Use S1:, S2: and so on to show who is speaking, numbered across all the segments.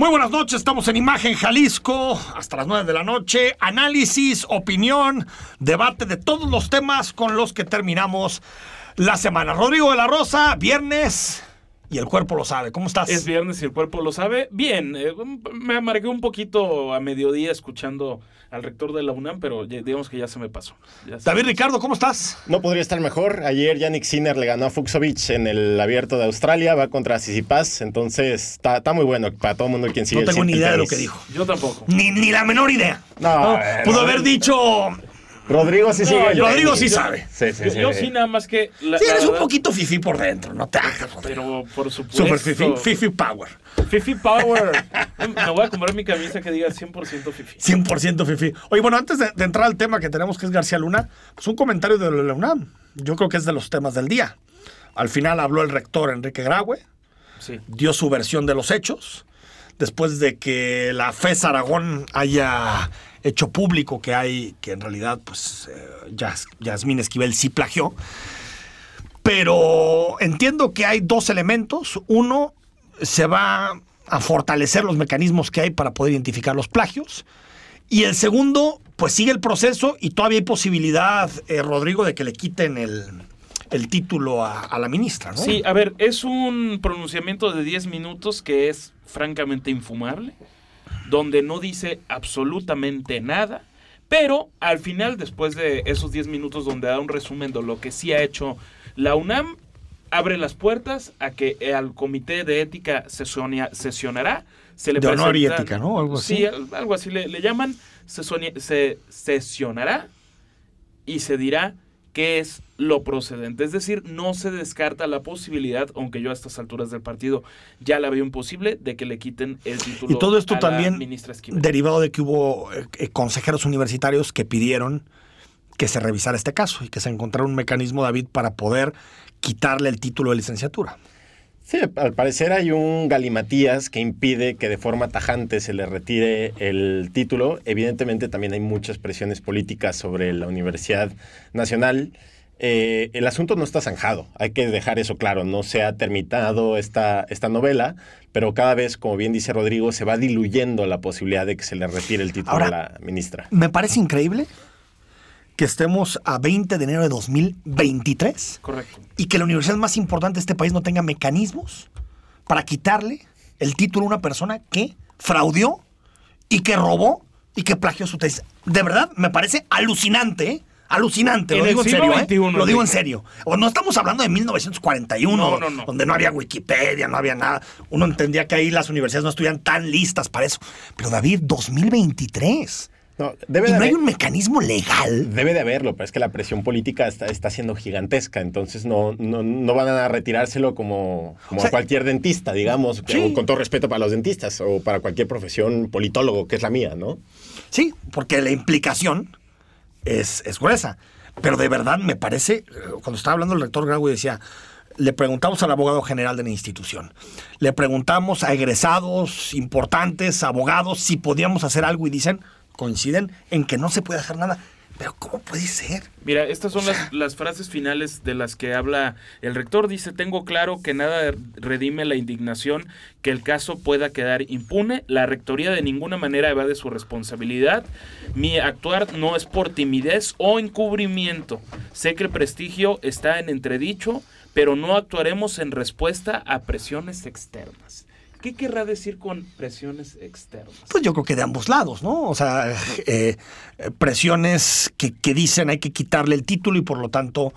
S1: Muy buenas noches, estamos en Imagen Jalisco hasta las 9 de la noche. Análisis, opinión, debate de todos los temas con los que terminamos la semana. Rodrigo de la Rosa, viernes y el cuerpo lo sabe. ¿Cómo estás?
S2: Es viernes y el cuerpo lo sabe. Bien, eh, me amargué un poquito a mediodía escuchando al rector de la UNAM, pero digamos que ya se me pasó.
S1: David Ricardo, ¿cómo estás?
S3: No podría estar mejor. Ayer Yannick Sinner le ganó a Fuxovic en el abierto de Australia, va contra Sisipas, entonces está, muy bueno para todo el mundo quien sigue.
S1: No tengo ni idea de lo que dijo.
S2: Yo tampoco.
S1: Ni, ni la menor idea. No, pudo haber dicho
S3: Rodrigo sí sigue.
S1: Rodrigo sí sabe.
S2: Sí, sí, yo, sí, nada más que.
S1: La, sí, eres un poquito fifi por dentro, no te hagas,
S2: Pero por supuesto.
S1: Super fifi, fifi power.
S2: Fifi power. Me voy a comprar mi camisa que diga 100% fifi. 100%
S1: fifi. Oye, bueno, antes de, entrar al tema que tenemos que es García Luna, pues un comentario de la UNAM. Yo creo que es de los temas del día. Al final habló el rector Enrique Graue. Sí. Dio su versión de los hechos. Después de que la FES Aragón haya hecho público que hay, que en realidad, pues, eh, Yasmín Esquivel sí plagió. Pero entiendo que hay dos elementos. Uno, se va a fortalecer los mecanismos que hay para poder identificar los plagios. Y el segundo, pues sigue el proceso y todavía hay posibilidad, eh, Rodrigo, de que le quiten el, título a, a, la ministra, ¿no?
S2: Sí, a ver, es un pronunciamiento de 10 minutos que es francamente infumable donde no dice absolutamente nada, pero al final, después de esos 10 minutos donde da un resumen de lo que sí ha hecho la UNAM, abre las puertas a que al comité de ética sesionará. Se le
S1: de honor y ética, ¿no?
S2: Algo así. Sí, algo así le, le llaman. Se sesionará y se dirá qué es lo procedente. Es decir, no se descarta la posibilidad, aunque yo a estas alturas del partido ya la veo imposible, de que le quiten el título.
S1: Y todo esto también derivado de que hubo eh, eh, consejeros universitarios que pidieron que se revisara este caso y que se encontrara un mecanismo, David, para poder quitarle el título de licenciatura.
S3: Sí, al parecer hay un galimatías que impide que de forma tajante se le retire el título. Evidentemente también hay muchas presiones políticas sobre la Universidad Nacional. Eh, el asunto no está zanjado, hay que dejar eso claro, no se ha terminado esta, esta novela, pero cada vez, como bien dice Rodrigo, se va diluyendo la posibilidad de que se le retire el título a la ministra.
S1: Me parece increíble que estemos a 20 de enero de 2023.
S2: Correcto.
S1: Y que la universidad más importante de este país no tenga mecanismos para quitarle el título a una persona que fraudió y que robó y que plagió su tesis. De verdad, me parece alucinante, ¿eh? Alucinante, lo digo en serio, ¿eh? Lo digo en serio. O no estamos hablando de 1941, donde no había Wikipedia, no había nada. Uno entendía que ahí las universidades no estuvieran tan listas para eso. Pero David, 2023. No, debe y no hay un mecanismo legal.
S3: Debe de haberlo, pero es que la presión política está, está siendo gigantesca, entonces no, no, van a retirárselo como, como a cualquier dentista, digamos, con todo respeto para los dentistas o para cualquier profesión politólogo, que es la mía, ¿no?
S1: Sí, porque la implicación es, es gruesa. Pero de verdad me parece, cuando estaba hablando el rector Grau decía, le preguntamos al abogado general de la institución, le preguntamos a egresados importantes, abogados, si podíamos hacer algo y dicen, coinciden en que no se puede hacer nada. Pero ¿cómo puede ser?
S2: Mira, estas son las, frases finales de las que habla el rector. Dice, tengo claro que nada redime la indignación, que el caso pueda quedar impune. La rectoría de ninguna manera evade su responsabilidad. Mi actuar no es por timidez o encubrimiento. Sé que el prestigio está en entredicho, pero no actuaremos en respuesta a presiones externas. ¿Qué querrá decir con presiones externas?
S1: Pues yo creo que de ambos lados, ¿no? O sea, eh, presiones que, dicen hay que quitarle el título y por lo tanto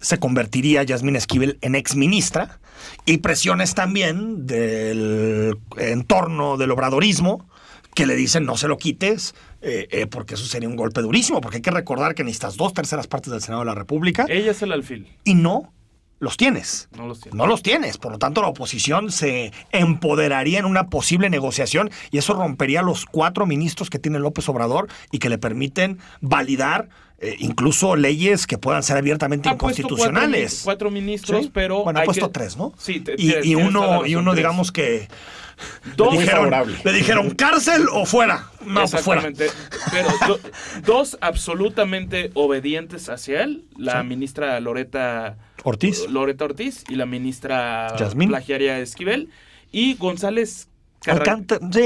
S1: se convertiría Yasmín Esquivel en exministra. Y presiones también del entorno del obradorismo que le dicen no se lo quites, eh, eh, porque eso sería un golpe durísimo, porque hay que recordar que necesitas dos terceras partes del Senado de la República.
S2: Ella es el alfil.
S1: Y no los tienes.
S2: No los tienes.
S1: No los tienes. Por lo tanto, la oposición se empoderaría en una posible negociación y eso rompería los cuatro ministros que tiene López Obrador y que le permiten validar eh, incluso leyes que puedan ser abiertamente inconstitucionales.
S2: Cuatro, ministros, pero.
S1: Bueno, ha puesto tres, ¿no?
S2: Sí,
S1: y, uno, y uno digamos que. Dos, le, dijeron, le dijeron cárcel o fuera. No, pues fuera.
S2: Pero dos absolutamente obedientes hacia él. La ministra Loreta
S1: Ortiz.
S2: Loreta Ortiz y la ministra plagiaria Esquivel. Y González
S1: Alcántara, sí,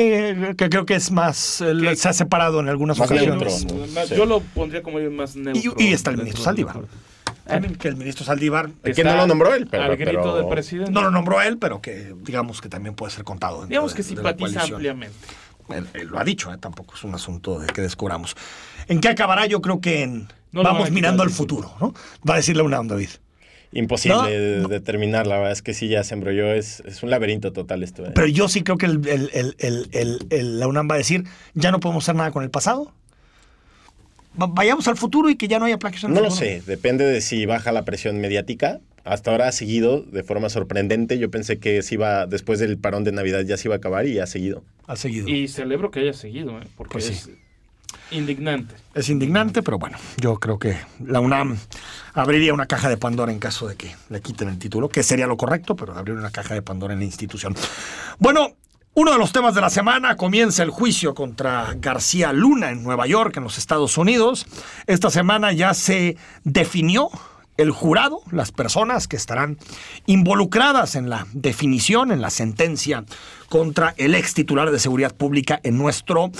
S1: que creo que es más, eh,
S2: Que-
S1: se ha separado en algunas
S3: Más
S1: ocasiones.
S3: neutro, ¿no?
S2: Más-
S3: Sí.
S2: Yo lo pondría como más neutro.
S1: Y, y está el ministro Saldívar. También que el ministro Saldívar
S3: Que no lo nombró él, pero-
S2: Al grito
S3: pero-
S2: del presidente.
S1: no lo nombró él, pero que digamos que también puede ser contado.
S2: Digamos
S1: de-
S2: que simpatiza ampliamente.
S1: Él, él lo ha dicho, ¿eh? tampoco es un asunto de que descubramos. ¿En qué acabará? Yo creo que en
S2: No
S1: vamos mirando al futuro, ¿no? Va a decirle una David.
S3: Imposible
S1: No,
S3: de determinar, la verdad es que sí ya se embrolló, es, es un laberinto total esto. ¿eh?
S1: Pero yo sí creo que el- el- el- el- el- el- la UNAM va a decir, ya no podemos hacer nada con el pasado. Va- Vayamos al futuro y que ya no haya plagios en el
S3: No lo sé, depende de si baja la presión mediática. Hasta ahora ha seguido de forma sorprendente. Yo pensé que se iba, después del parón de Navidad ya se iba a acabar y ha seguido.
S1: Ha seguido.
S2: Y celebro que haya seguido, ¿eh? porque
S1: Pues sí.
S2: es indignante.
S1: Es indignante, pero bueno, yo creo que la UNAM abriría una caja de Pandora en caso de que le quiten el título, que sería lo correcto, pero abrir una caja de Pandora en la institución. Bueno, uno de los temas de la semana comienza el juicio contra García Luna en Nueva York, en los Estados Unidos. Esta semana ya se definió el jurado, las personas que estarán involucradas en la definición, en la sentencia contra el ex titular de seguridad pública en nuestro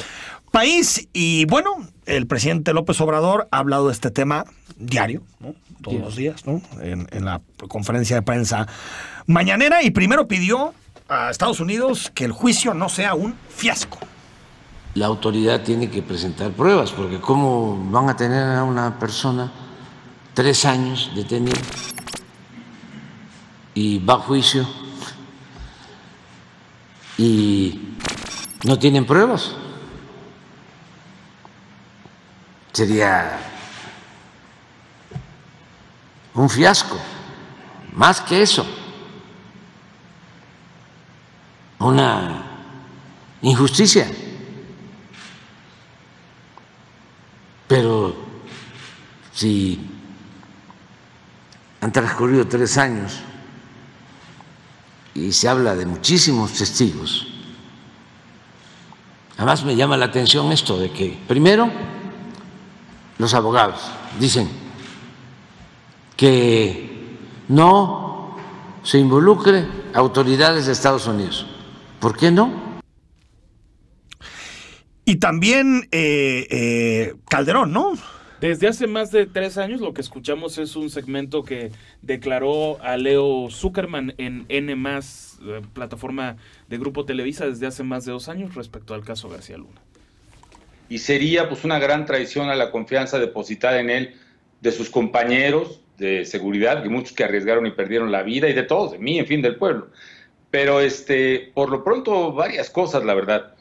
S1: país. Y bueno, el presidente López Obrador ha hablado de este tema diario, ¿no? todos los días, ¿no? en, en la conferencia de prensa mañanera, y primero pidió a Estados Unidos que el juicio no sea un fiasco.
S4: la autoridad tiene que presentar pruebas, porque ¿cómo van a tener a una persona tres años detenida y va a juicio y no tienen pruebas? Sería un fiasco, más que eso, una injusticia. Pero si han transcurrido tres años y se habla de muchísimos testigos, además me llama la atención esto de que, primero, los abogados dicen que no se involucre autoridades de Estados Unidos. ¿Por qué no?
S1: Y también eh, eh, Calderón, ¿no?
S2: Desde hace más de tres años lo que escuchamos es un segmento que declaró a Leo Zuckerman en N+, eh, plataforma de Grupo Televisa desde hace más de dos años respecto al caso García Luna.
S5: Y sería pues una gran traición a la confianza depositada en él de sus compañeros de seguridad, que muchos que arriesgaron y perdieron la vida y de todos, de mí, en fin, del pueblo. Pero este, por lo pronto varias cosas, la verdad.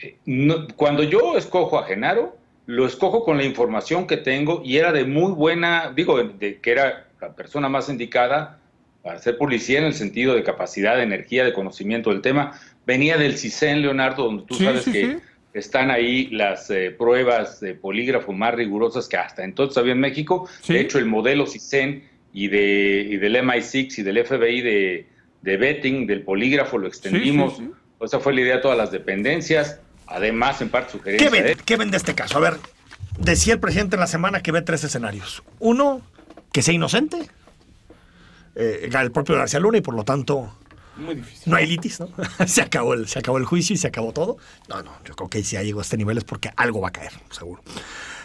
S5: Eh, no- cuando yo escojo a Genaro, lo escojo con la información que tengo y era de muy buena, digo, de, de que era la persona más indicada para ser policía en el sentido de capacidad, de energía, de conocimiento del tema. Venía del CISEN, Leonardo, donde tú
S1: Sí,
S5: sabes
S1: sí,
S5: que
S1: sí.
S5: Están ahí las eh, pruebas de polígrafo más rigurosas que hasta entonces había en México.
S1: Sí.
S5: De hecho, el modelo CISEN y, de, y del MI6 y del FBI de, de betting, del polígrafo, lo extendimos.
S1: sí, sí.
S5: Esa fue la idea de todas las dependencias. Además, en parte
S1: ¿Qué
S5: sugerencia de
S1: ven, ¿Qué ven de este caso? A ver, decía el presidente en la semana que ve tres escenarios. Uno, que sea inocente, eh, el propio García Luna, y por lo tanto
S2: Muy difícil.
S1: no hay litis, ¿no? se, acabó el, se acabó el juicio y se acabó todo. No, no, yo creo que si ya llegó a este nivel es porque algo va a caer, seguro.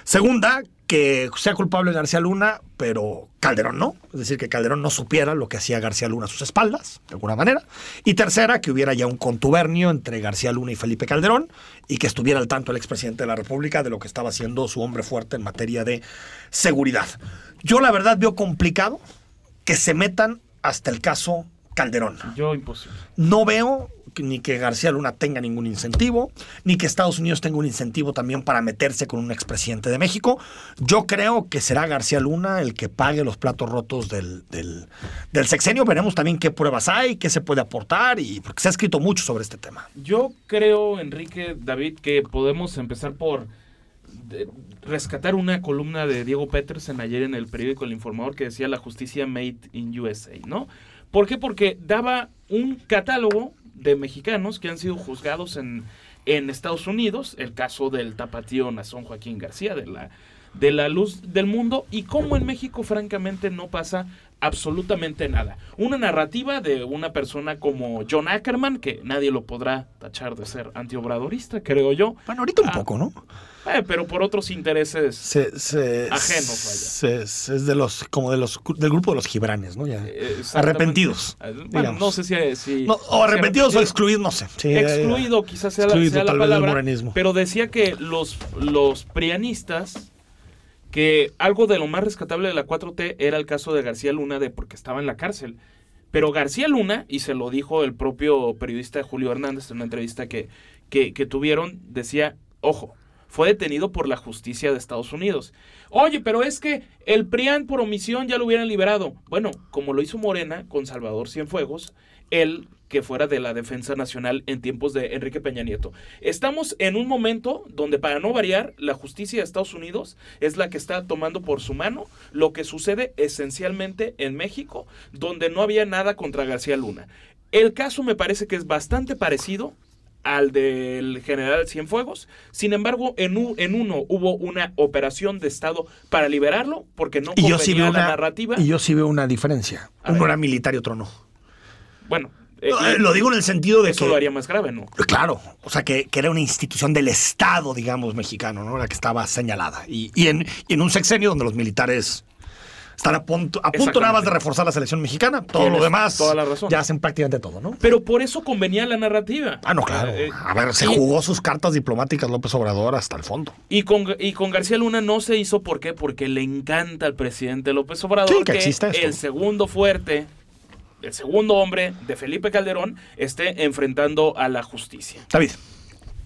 S1: Segunda, que sea culpable García Luna, pero Calderón no. Es decir, que Calderón no supiera lo que hacía García Luna a sus espaldas, de alguna manera. Y tercera, que hubiera ya un contubernio entre García Luna y Felipe Calderón y que estuviera al tanto el expresidente de la República de lo que estaba haciendo su hombre fuerte en materia de seguridad. Yo la verdad veo complicado que se metan hasta el caso Calderón.
S2: Yo imposible.
S1: No veo ni que García Luna tenga ningún incentivo, ni que Estados Unidos tenga un incentivo también para meterse con un expresidente de México. Yo creo que será García Luna el que pague los platos rotos del, del, del sexenio. Veremos también qué pruebas hay, qué se puede aportar, y porque se ha escrito mucho sobre este tema.
S2: Yo creo, Enrique, David, que podemos empezar por rescatar una columna de Diego Petersen ayer en el periódico El Informador que decía la justicia made in USA, ¿no? ¿Por qué? Porque daba un catálogo de mexicanos que han sido juzgados en, en Estados Unidos, el caso del tapatío Nazón Joaquín García, de la de la luz del mundo y cómo en México francamente no pasa absolutamente nada. Una narrativa de una persona como John Ackerman, que nadie lo podrá tachar de ser antiobradorista, creo yo.
S1: Bueno, ahorita un
S2: Ah,
S1: poco, ¿no?
S2: eh, pero por otros intereses.
S1: Se, se-
S2: Ajenos,
S1: se- es de los, como de los, del grupo de los gibranes, ¿no? Ya.
S2: eh,
S1: arrepentidos.
S2: Eh, Bueno,
S1: digamos.
S2: no sé si... si
S1: No, o arrepentidos
S2: si
S1: o excluidos, no sé. Sí,
S2: excluido quizás sea, la-
S1: Excluido,
S2: sea la,
S1: tal vez, del
S2: palabra, pero decía que los, los prianistas, que algo de lo más rescatable de la 4T era el caso de García Luna, de porque estaba en la cárcel. Pero García Luna, y se lo dijo el propio periodista Julio Hernández en una entrevista que, que, tuvieron, decía, ojo, fue detenido por la justicia de Estados Unidos. Oye, pero es que el PRIAN por omisión ya lo hubieran liberado. Bueno, como lo hizo Morena con Salvador Cienfuegos, él que fuera de la Defensa Nacional en tiempos de Enrique Peña Nieto. Estamos en un momento donde, para no variar, la justicia de Estados Unidos es la que está tomando por su mano lo que sucede esencialmente en México, donde no había nada contra García Luna. El caso me parece que es bastante parecido al del general Cienfuegos. Sin embargo, en, u- en uno hubo una operación de Estado para liberarlo, porque no
S1: Y yo sí veo
S2: la
S1: una,
S2: narrativa.
S1: y yo sí veo una diferencia.
S2: A
S1: Uno
S2: ver.
S1: era militar y otro no.
S2: Bueno, eh,
S1: Eh, Lo digo en el sentido de
S2: eso
S1: que...
S2: lo haría más grave, ¿no?
S1: Claro, o sea, que, que era una institución del Estado, digamos, mexicano, ¿no? La que estaba señalada. Y, y en, y en un sexenio donde los militares están a punto, a punto nada más de reforzar la selección mexicana. Todo
S2: Tienes
S1: lo demás
S2: toda la razón.
S1: ya hacen prácticamente todo, ¿no?
S2: Pero por eso convenía la narrativa.
S1: Ah, no, claro.
S2: Eh,
S1: A ver, se
S2: y-
S1: jugó sus cartas diplomáticas López Obrador hasta el fondo.
S2: Y con, y con García Luna no se hizo, ¿por qué? Porque le encanta al presidente López Obrador
S1: Sí, que exista esto.
S2: el segundo fuerte, el segundo hombre de Felipe Calderón esté enfrentando a la justicia.
S1: David.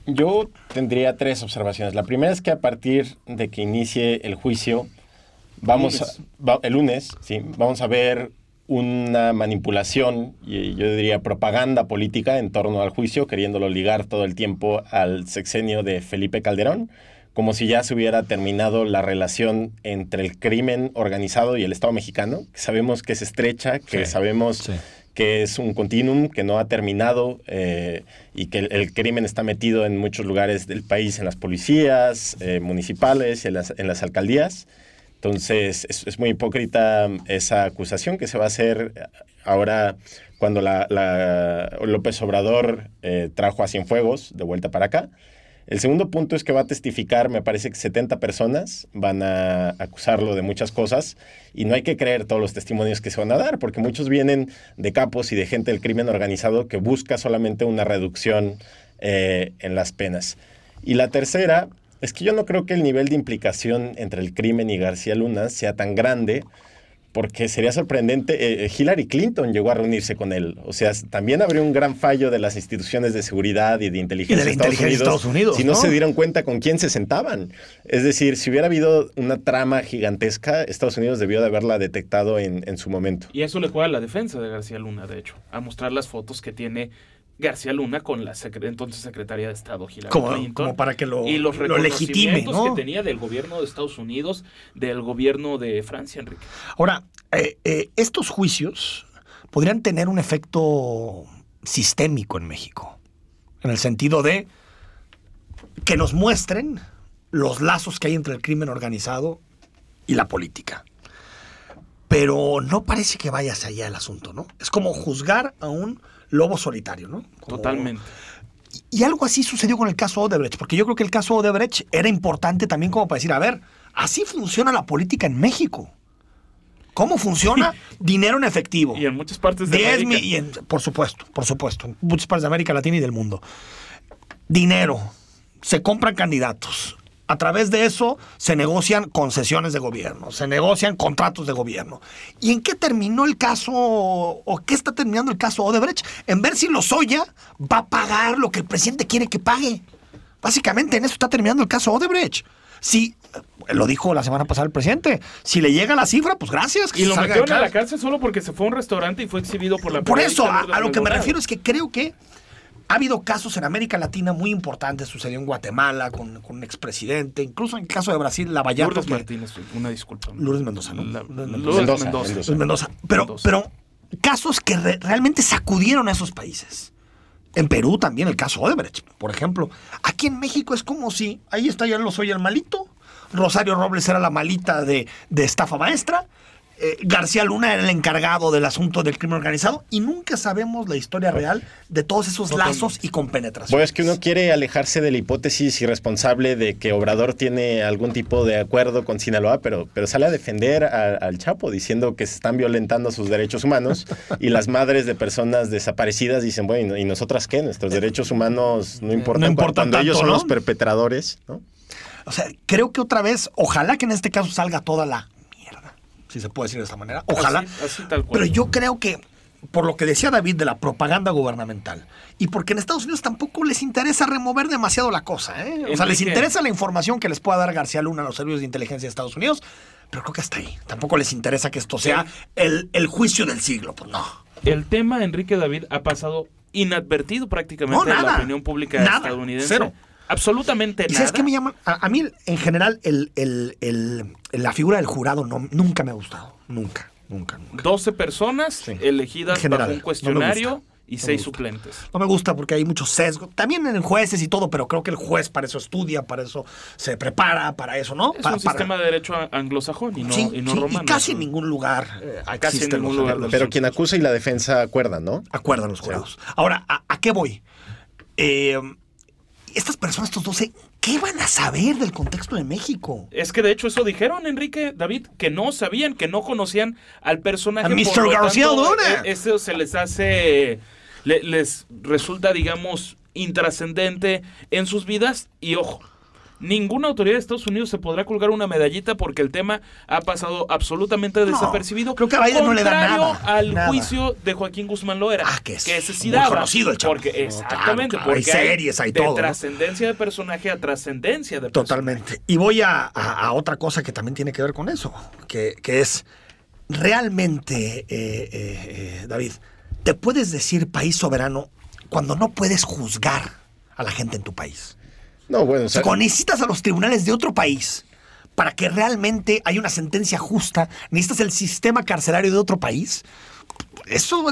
S3: Yo tendría tres observaciones. La primera es que a partir de que inicie el juicio, vamos
S2: Lunes.
S3: a- va- el lunes, sí, vamos a ver una manipulación y yo diría propaganda política en torno al juicio, queriéndolo ligar todo el tiempo al sexenio de Felipe Calderón, como si ya se hubiera terminado la relación entre el crimen organizado y el Estado mexicano, que sabemos que es estrecha, que
S1: Sí,
S3: sabemos
S1: sí.
S3: que es un continuum que no ha terminado eh, y que el, el crimen está metido en muchos lugares del país, en las policías eh, municipales, en las, en las alcaldías. Entonces, es, es muy hipócrita esa acusación que se va a hacer ahora cuando la, la- López Obrador eh, trajo a Cienfuegos de vuelta para acá. El segundo punto es que va a testificar, me parece que 70 personas van a acusarlo de muchas cosas y no hay que creer todos los testimonios que se van a dar, porque muchos vienen de capos y de gente del crimen organizado que busca solamente una reducción eh, en las penas. Y la tercera es que yo no creo que el nivel de implicación entre el crimen y García Luna sea tan grande, porque sería sorprendente. eh, Hillary Clinton llegó a reunirse con él. O sea, también habría un gran fallo de las instituciones de seguridad y de inteligencia,
S1: la inteligencia de Estados Unidos,
S3: si no,
S1: ¿no?
S3: se dieron cuenta con quién se sentaban. Es decir, si hubiera habido una trama gigantesca, Estados Unidos debió de haberla detectado en, en su momento.
S2: Y eso le juega a la defensa de García Luna, de hecho, a mostrar las fotos que tiene García Luna con la secre- entonces secretaria de Estado Hillary
S1: Como,
S2: Clinton.
S1: como para que lo,
S2: y los
S1: lo legitime, ¿no?
S2: que tenía del gobierno de Estados Unidos, del gobierno de Francia, Enrique.
S1: Ahora, eh, eh, estos juicios podrían tener un efecto sistémico en México, en el sentido de que nos muestren los lazos que hay entre el crimen organizado y la política. Pero no parece que vaya hacia allá el asunto, ¿no? Es como juzgar a un lobo solitario, ¿no? Como-
S2: Totalmente.
S1: y algo así sucedió con el caso Odebrecht, porque yo creo que el caso Odebrecht era importante también como para decir, a ver, así funciona la política en México. ¿Cómo funciona dinero en efectivo?
S2: Y en muchas partes de
S1: 10
S2: América.
S1: mi- y en- por supuesto, por supuesto, en muchas partes de América Latina y del mundo. Dinero, se compran candidatos. A través de eso se negocian concesiones de gobierno, se negocian contratos de gobierno. ¿Y en qué terminó el caso o qué está terminando el caso Odebrecht? En ver si Lozoya va a pagar lo que el presidente quiere que pague. Básicamente en eso está terminando el caso Odebrecht. Si, eh, lo dijo la semana pasada el presidente, si le llega la cifra, pues gracias. que
S2: Y lo metieron a la
S1: cárcel.
S2: solo porque se fue a un restaurante y fue exhibido por la
S1: Por eso, a, lo que me refiero es que creo que ha habido casos en América Latina muy importantes. Sucedió en Guatemala con, con un expresidente, incluso en el caso de Brasil, Lavallato.
S2: Lourdes
S1: que-
S2: Martínez, una disculpa.
S1: Lourdes Mendoza, ¿no?
S2: La-
S1: Lourdes
S2: Lourdes
S1: Mendoza.
S2: Mendoza.
S3: Mendoza,
S1: Luis Mendoza. Pero,
S2: Mendoza.
S1: pero casos que re- realmente sacudieron a esos países. En Perú también el caso Odebrecht, por ejemplo. Aquí en México es como si, ahí está ya lo soy el malito, Rosario Robles era la malita de, de estafa maestra. Eh, García Luna era el encargado del asunto del crimen organizado y nunca sabemos la historia real de todos esos lazos y compenetración.
S3: Pues es que uno quiere alejarse de la hipótesis irresponsable de que Obrador tiene algún tipo de acuerdo con Sinaloa, pero, pero sale a defender a- al Chapo diciendo que se están violentando sus derechos humanos y las madres de personas desaparecidas dicen, bueno, ¿y nosotras qué? Nuestros derechos humanos no importan,
S1: No
S3: cuando ellos son
S1: ¿no?
S3: los perpetradores, ¿no?
S1: O sea, creo que otra vez, ojalá que en este caso salga toda la si se puede decir de esta manera. Ojalá.
S2: Así- así tal cual.
S1: Pero yo creo que, por lo que decía David de la propaganda gubernamental, y porque en Estados Unidos tampoco les interesa remover demasiado la cosa, ¿eh? O sea, les interesa la información que les pueda dar García Luna a los servicios de inteligencia de Estados Unidos, pero creo que hasta ahí. Tampoco les interesa que esto sea el, el juicio del siglo, pues no.
S2: El tema, Enrique David, ha pasado inadvertido prácticamente
S1: No,
S2: en la opinión pública
S1: Nada.
S2: estadounidense.
S1: Cero.
S2: Absolutamente
S1: ¿Y
S2: nada.
S1: sabes qué me llama? A, a mí, en general, el, el- el- la figura del jurado no, nunca me ha gustado. Nunca, nunca, nunca.
S2: 12 personas elegidas
S1: En general,
S2: bajo un cuestionario y
S1: No
S2: seis suplentes.
S1: No me gusta porque hay mucho sesgo. También en jueces y todo, pero creo que el juez para eso estudia, para eso se prepara, para eso, ¿no?
S2: Es un
S1: para-
S2: sistema de derecho anglosajón y no,
S1: Sí,
S2: y no
S1: sí,
S2: romano.
S1: y casi
S2: Es
S1: en
S2: un-
S1: ningún lugar eh,
S2: Casi en ningún lugar
S1: los-
S3: Pero quien acusa y la defensa acuerdan, ¿no?
S1: acuerdan los jurados. Ahora, ¿a, a qué voy? Eh, estas personas, estos 12, ¿qué van a saber del contexto de México?
S2: Es que de hecho eso dijeron, Enrique, David, que no sabían, que no conocían al personaje.
S1: A Mr. García
S2: tanto,
S1: Luna.
S2: eh, Eso se les hace, le- les resulta, digamos, intrascendente en sus vidas. Y ojo, ninguna autoridad de Estados Unidos se podrá colgar una medallita porque el tema ha pasado absolutamente desapercibido.
S1: creo que a Biden no le da
S2: Contrario
S1: nada,
S2: al
S1: nada.
S2: juicio de Joaquín Guzmán Loera.
S1: Ah, que es
S2: ese sí
S1: muy
S2: daba,
S1: conocido el chavo.
S2: Porque,
S1: No,
S2: exactamente,
S1: claro, claro, hay
S2: porque
S1: series, hay
S2: de
S1: todo, ¿no?
S2: trascendencia de personaje a trascendencia de personaje.
S1: Totalmente. Y voy a, a- a otra cosa que también tiene que ver con eso, que, que es realmente, eh, eh, eh, David, ¿te puedes decir país soberano cuando no puedes juzgar a la gente en tu país?
S3: No, bueno, o
S1: sea, cuando necesitas a los tribunales de otro país para que realmente haya una sentencia justa, necesitas el sistema carcelario de otro país. Eso,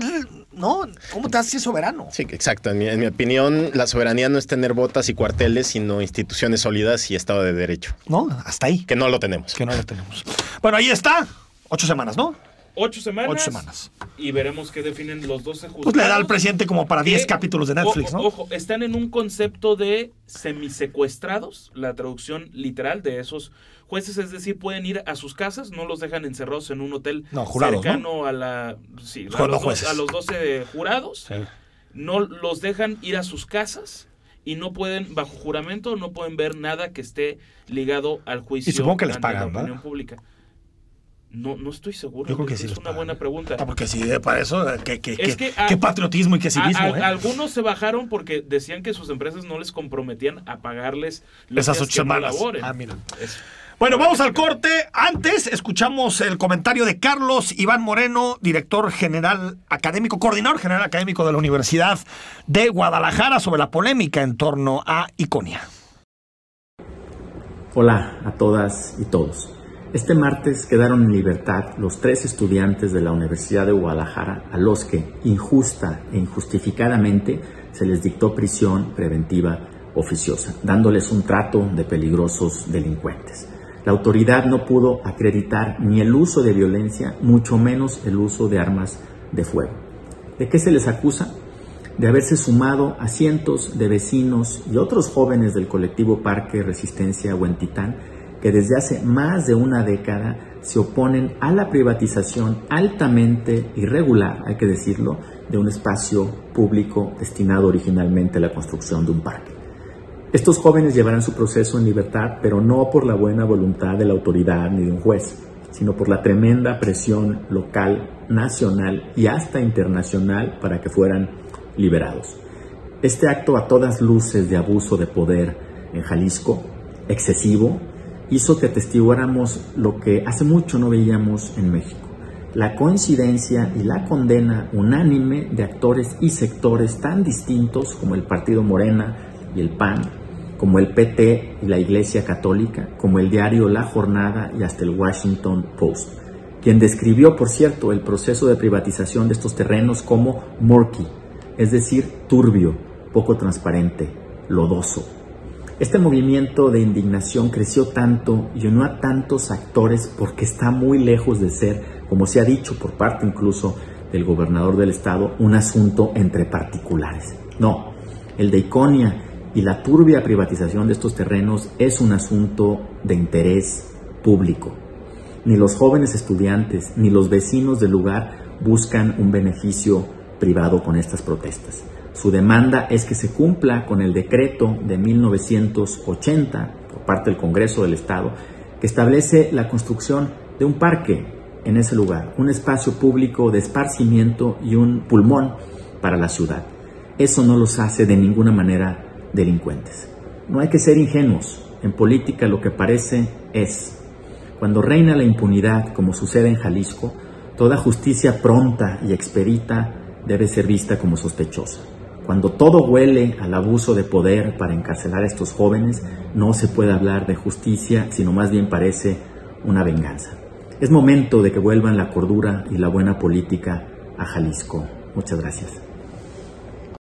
S1: ¿no? ¿Cómo te haces soberano?
S3: Sí, exacto. En mi, en mi opinión, la soberanía no es tener botas y cuarteles, sino instituciones sólidas y Estado de Derecho,
S1: ¿No? Hasta ahí.
S3: que no lo tenemos.
S1: Que no lo tenemos. Bueno, ahí está. Ocho semanas, ¿no?
S2: Ocho semanas.
S1: Ocho semanas.
S2: Y veremos qué definen los 12 juzgados.
S1: Pues le da al presidente como para 10
S2: Que,
S1: capítulos de Netflix,
S2: ojo,
S1: ¿no?
S2: Ojo, están en un concepto de semisecuestrados, la traducción literal de esos jueces, es decir, pueden ir a sus casas, no los dejan encerrados en un hotel
S1: No, jurados,
S2: cercano a la sí, a los,
S1: jueces.
S2: dos- a los 12 jurados, no los dejan ir a sus casas y no pueden, bajo juramento, no pueden ver nada que esté ligado al juicio.
S1: Y supongo que les
S2: la
S1: pagan, ¿verdad?
S2: opinión pública. No, no estoy seguro.
S1: Yo creo que sí
S2: Es una
S1: pagan.
S2: buena pregunta.
S1: Ah, porque sí, eh, para eso, eh, qué, qué-
S2: Es
S1: qué-
S2: que, ah,
S1: qué patriotismo y qué civismo,
S2: A- a-
S1: ¿eh?
S2: Algunos se bajaron porque decían que sus empresas no les comprometían a pagarles los
S1: Esas ocho
S2: que no
S1: semanas. Ah, mira.
S2: Es-
S1: Bueno, vamos al corte. Antes escuchamos el comentario de Carlos Iván Moreno, director general académico, coordinador general académico de la Universidad de Guadalajara sobre la polémica en torno a Iconia.
S6: Hola a todas y todos. Este martes quedaron en libertad los tres estudiantes de la Universidad de Guadalajara a los que, injusta e injustificadamente, se les dictó prisión preventiva oficiosa, dándoles un trato de peligrosos delincuentes. La autoridad no pudo acreditar ni el uso de violencia, mucho menos el uso de armas de fuego. ¿De qué se les acusa? de haberse sumado a cientos de vecinos y otros jóvenes del colectivo Parque Resistencia Huentitán que desde hace más de una década se oponen a la privatización altamente irregular, hay que decirlo, de un espacio público destinado originalmente a la construcción de un parque. Estos jóvenes llevarán su proceso en libertad, pero no por la buena voluntad de la autoridad ni de un juez, sino por la tremenda presión local, nacional y hasta internacional para que fueran liberados. Este acto a todas luces de abuso de poder en Jalisco, excesivo, hizo que atestiguáramos lo que hace mucho no veíamos en México, la coincidencia y la condena unánime de actores y sectores tan distintos como el Partido Morena y el PAN, como el PT y la Iglesia Católica, como el diario La Jornada y hasta el Washington Post, quien describió, por cierto, el proceso de privatización de estos terrenos como murky, es decir, turbio, poco transparente, lodoso. Este movimiento de indignación creció tanto y unió a tantos actores porque está muy lejos de ser, como se ha dicho por parte incluso del gobernador del estado, un asunto entre particulares. No, el de Iconia y la turbia privatización de estos terrenos es un asunto de interés público. Ni los jóvenes estudiantes ni los vecinos del lugar buscan un beneficio privado con estas protestas. Su demanda es que se cumpla con el decreto de 1980 por parte del Congreso del Estado que establece la construcción de un parque en ese lugar, un espacio público de esparcimiento y un pulmón para la ciudad. Eso no los hace de ninguna manera delincuentes. No hay que ser ingenuos. En política lo que parece es, cuando reina la impunidad, como sucede en Jalisco, toda justicia pronta y expedita debe ser vista como sospechosa. Cuando todo huele al abuso de poder para encarcelar a estos jóvenes, no se puede hablar de justicia, sino más bien parece una venganza. Es momento de que vuelvan la cordura y la buena política a Jalisco. Muchas gracias.